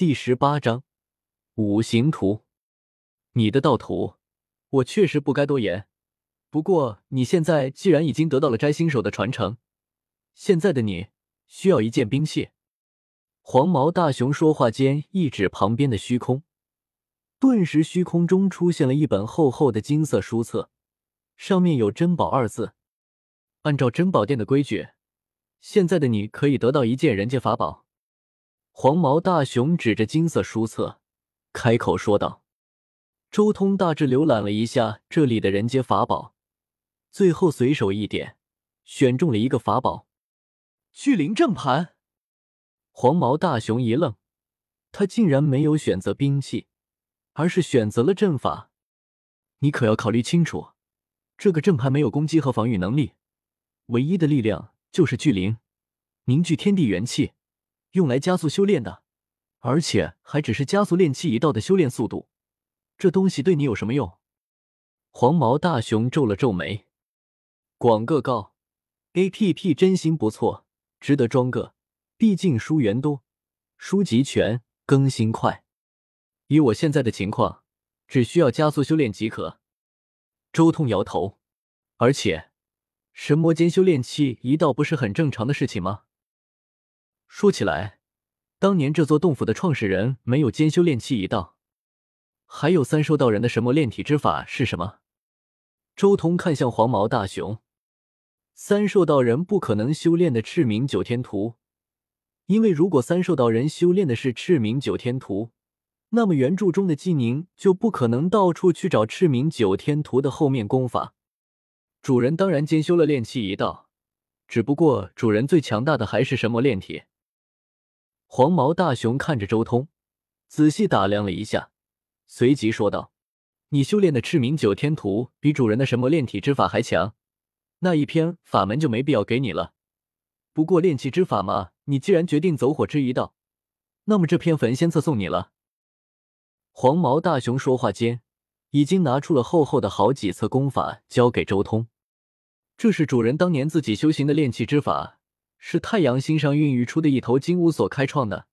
第十八章五行图。你的道图，我确实不该多言。不过你现在既然已经得到了摘星手的传承，现在的你需要一件兵器。黄毛大熊说话间，一指旁边的虚空，顿时虚空中出现了一本厚厚的金色书册，上面有“珍宝”二字。按照珍宝店的规矩，现在的你可以得到一件人界法宝。黄毛大熊指着金色书册，开口说道：“周通大致浏览了一下这里的人阶法宝，最后随手一点，选中了一个法宝——巨灵阵盘。”黄毛大熊一愣，他竟然没有选择兵器，而是选择了阵法。你可要考虑清楚，这个阵盘没有攻击和防御能力，唯一的力量就是巨灵，凝聚天地元气。用来加速修炼的，而且还只是加速炼气一道的修炼速度。这东西对你有什么用？黄毛大熊皱了皱眉。广个告：A P P 真心不错，值得装个。毕竟书源多，书籍全，更新快。以我现在的情况，只需要加速修炼即可。周通摇头。而且，神魔间修炼气一道不是很正常的事情吗？说起来，当年这座洞府的创始人没有兼修炼气一道，还有三兽道人的神魔炼体之法是什么？周通看向黄毛大熊，三兽道人不可能修炼的赤明九天图，因为如果三兽道人修炼的是赤明九天图，那么原著中的纪宁就不可能到处去找赤明九天图的后面功法。主人当然兼修了炼气一道，只不过主人最强大的还是神魔炼体。黄毛大熊看着周通，仔细打量了一下，随即说道：“你修炼的赤明九天图比主人的神魔炼体之法还强，那一篇法门就没必要给你了。不过炼气之法嘛，你既然决定走火之一道，那么这篇焚仙册送你了。”黄毛大熊说话间，已经拿出了厚厚的好几册功法交给周通，这是主人当年自己修行的炼气之法。是太阳星上孕育出的一头金乌所开创的，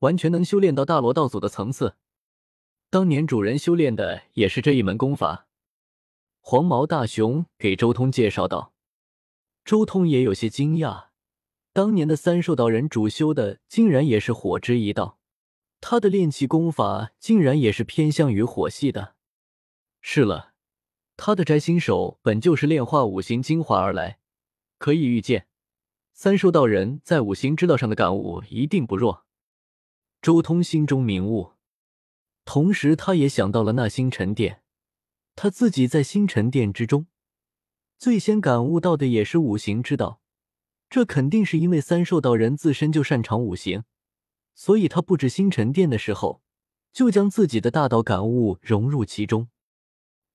完全能修炼到大罗道祖的层次。当年主人修炼的也是这一门功法。黄毛大熊给周通介绍道。周通也有些惊讶，当年的三兽道人主修的竟然也是火之一道，他的炼气功法竟然也是偏向于火系的。是了，他的摘星手本就是炼化五行精华而来，可以预见。三兽道人在五行之道上的感悟一定不弱。周通心中明悟，同时他也想到了那星辰殿。他自己在星辰殿之中，最先感悟到的也是五行之道。这肯定是因为三兽道人自身就擅长五行，所以他布置星辰殿的时候，就将自己的大道感悟融入其中。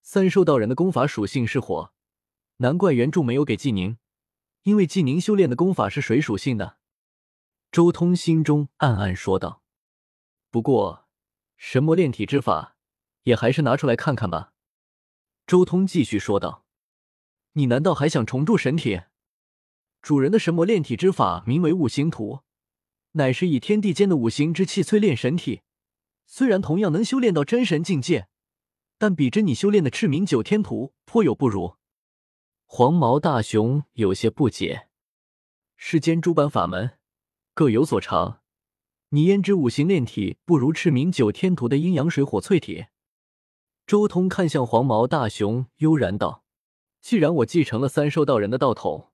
三兽道人的功法属性是火，难怪原著没有给纪宁。因为纪宁修炼的功法是水属性的，周通心中暗暗说道。不过，神魔炼体之法也还是拿出来看看吧。周通继续说道：“你难道还想重铸神体？主人的神魔炼体之法名为五行图，乃是以天地间的五行之气淬炼神体。虽然同样能修炼到真神境界，但比之你修炼的赤明九天图颇有不如。”黄毛大熊有些不解：“世间诸般法门各有所长，你焉知五行炼体不如赤明九天图的阴阳水火淬体？”周通看向黄毛大熊，悠然道：“既然我继承了三兽道人的道统，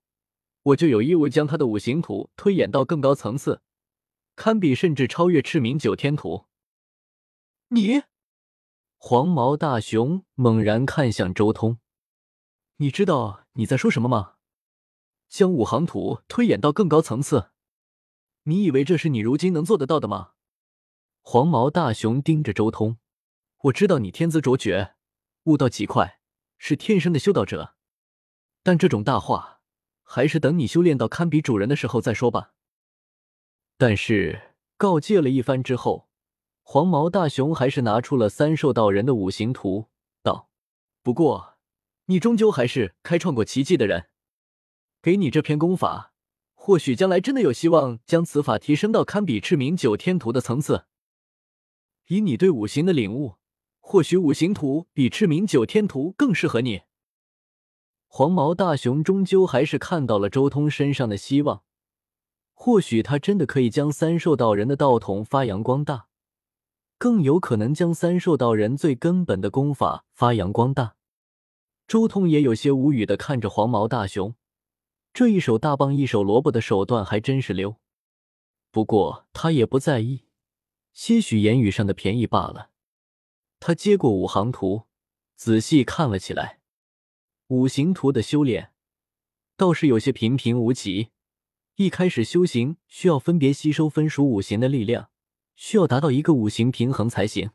我就有义务将他的五行图推演到更高层次，堪比甚至超越赤明九天图。”你，黄毛大熊猛然看向周通。你知道你在说什么吗？将五行图推演到更高层次，你以为这是你如今能做得到的吗？黄毛大熊盯着周通，我知道你天资卓绝，悟道极快，是天生的修道者，但这种大话，还是等你修炼到堪比主人的时候再说吧。但是告诫了一番之后，黄毛大熊还是拿出了三兽道人的五行图，道：“不过。”你终究还是开创过奇迹的人，给你这篇功法，或许将来真的有希望将此法提升到堪比赤明九天图的层次。以你对五行的领悟，或许五行图比赤明九天图更适合你。黄毛大熊终究还是看到了周通身上的希望，或许他真的可以将三兽道人的道统发扬光大，更有可能将三兽道人最根本的功法发扬光大。周通也有些无语的看着黄毛大熊，这一手大棒一手萝卜的手段还真是溜。不过他也不在意，些许言语上的便宜罢了。他接过五行图，仔细看了起来。五行图的修炼倒是有些平平无奇。一开始修行需要分别吸收分属五行的力量，需要达到一个五行平衡才行。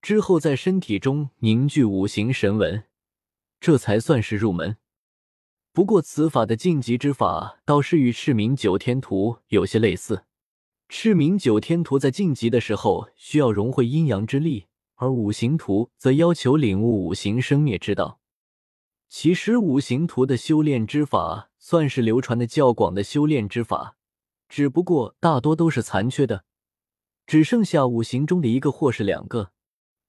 之后在身体中凝聚五行神纹，这才算是入门。不过此法的晋级之法倒是与赤明九天图有些类似。赤明九天图在晋级的时候需要融会阴阳之力，而五行图则要求领悟五行生灭之道。其实五行图的修炼之法算是流传的较广的修炼之法，只不过大多都是残缺的，只剩下五行中的一个或是两个。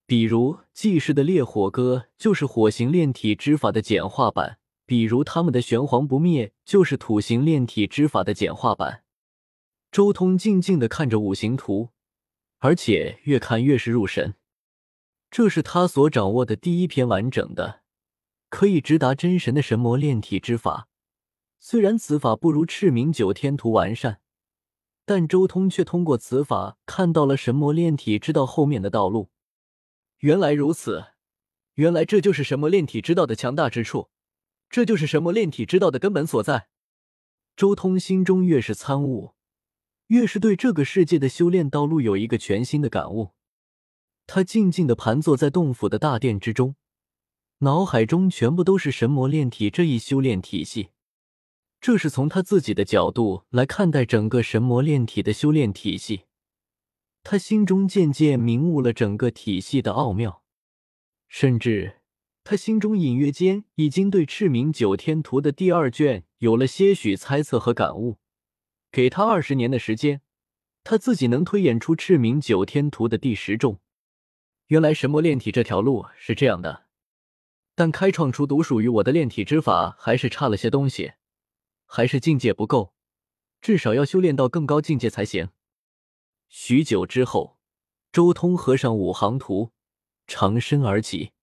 比如纪氏的烈火歌就是火形炼体之法的简化版，比如他们的玄黄不灭就是土行炼体之法的简化版。周通静静的看着五行图，而且越看越是入神，这是他所掌握的第一篇完整的。可以直达真神的神魔炼体之法，虽然此法不如赤明九天图完善，但周通却通过此法看到了神魔炼体之道后面的道路。原来如此，原来这就是神魔炼体之道的强大之处，这就是神魔炼体之道的根本所在。周通心中越是参悟，越是对这个世界的修炼道路有一个全新的感悟。他静静的盘坐在洞府的大殿之中。脑海中全部都是神魔炼体这一修炼体系，这是从他自己的角度来看待整个神魔炼体的修炼体系。他心中渐渐明悟了整个体系的奥妙，甚至他心中隐约间已经对赤明九天图的第二卷有了些许猜测和感悟。给他二十年的时间，他自己能推演出赤明九天图的第十种。原来神魔炼体这条路是这样的。但开创出独属于我的炼体之法，还是差了些东西，还是境界不够，至少要修炼到更高境界才行。许久之后，周通合上五行图，长身而起。